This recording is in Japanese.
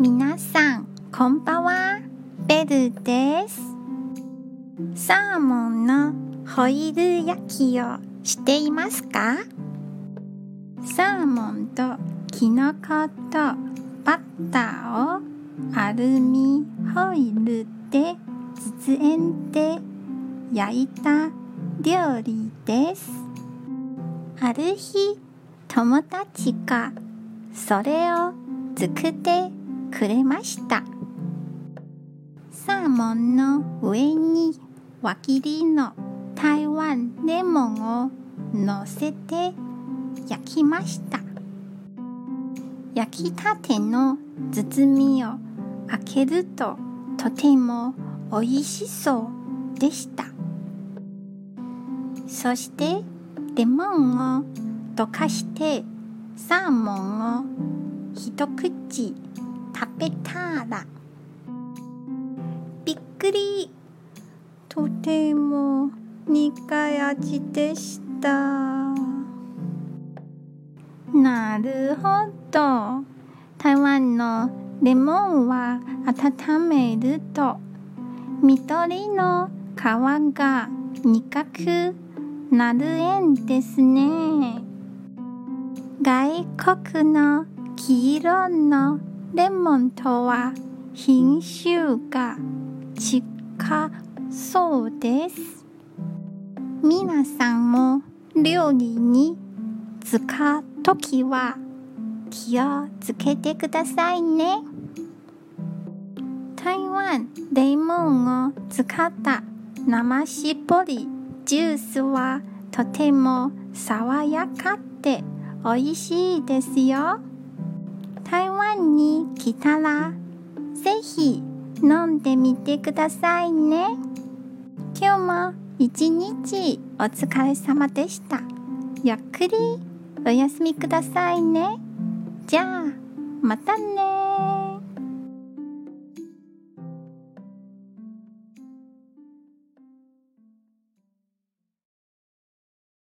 皆さん、こんばんは。ベルです。サーモンのホイル焼きをしていますか？サーモンとキノコとバッターをアルミホイルで実演で焼いた料理です。ある日、友達がそれを作ってくれました。サーモンの上に輪切りの台湾レモンを乗せて焼きました。焼きたての包みを開けるととても美味しそうでした。そしてレモンを溶かしてサーモンを一口食べたら。びっくり。とても苦い味でした。なるほど。台湾のレモンは温めると緑の皮が苦くなるんですね。外国の黄色のレモンとは品種が違そうです。皆さんも料理に使うときは気をつけてくださいね。台湾レモンを使った生搾りジュースはとても爽やかで美味しいですよ。湾に来たらぜひ飲んでみてくださいね。今日も一日お疲れ様でした。ゆっくりお休みくださいね。じゃあまたね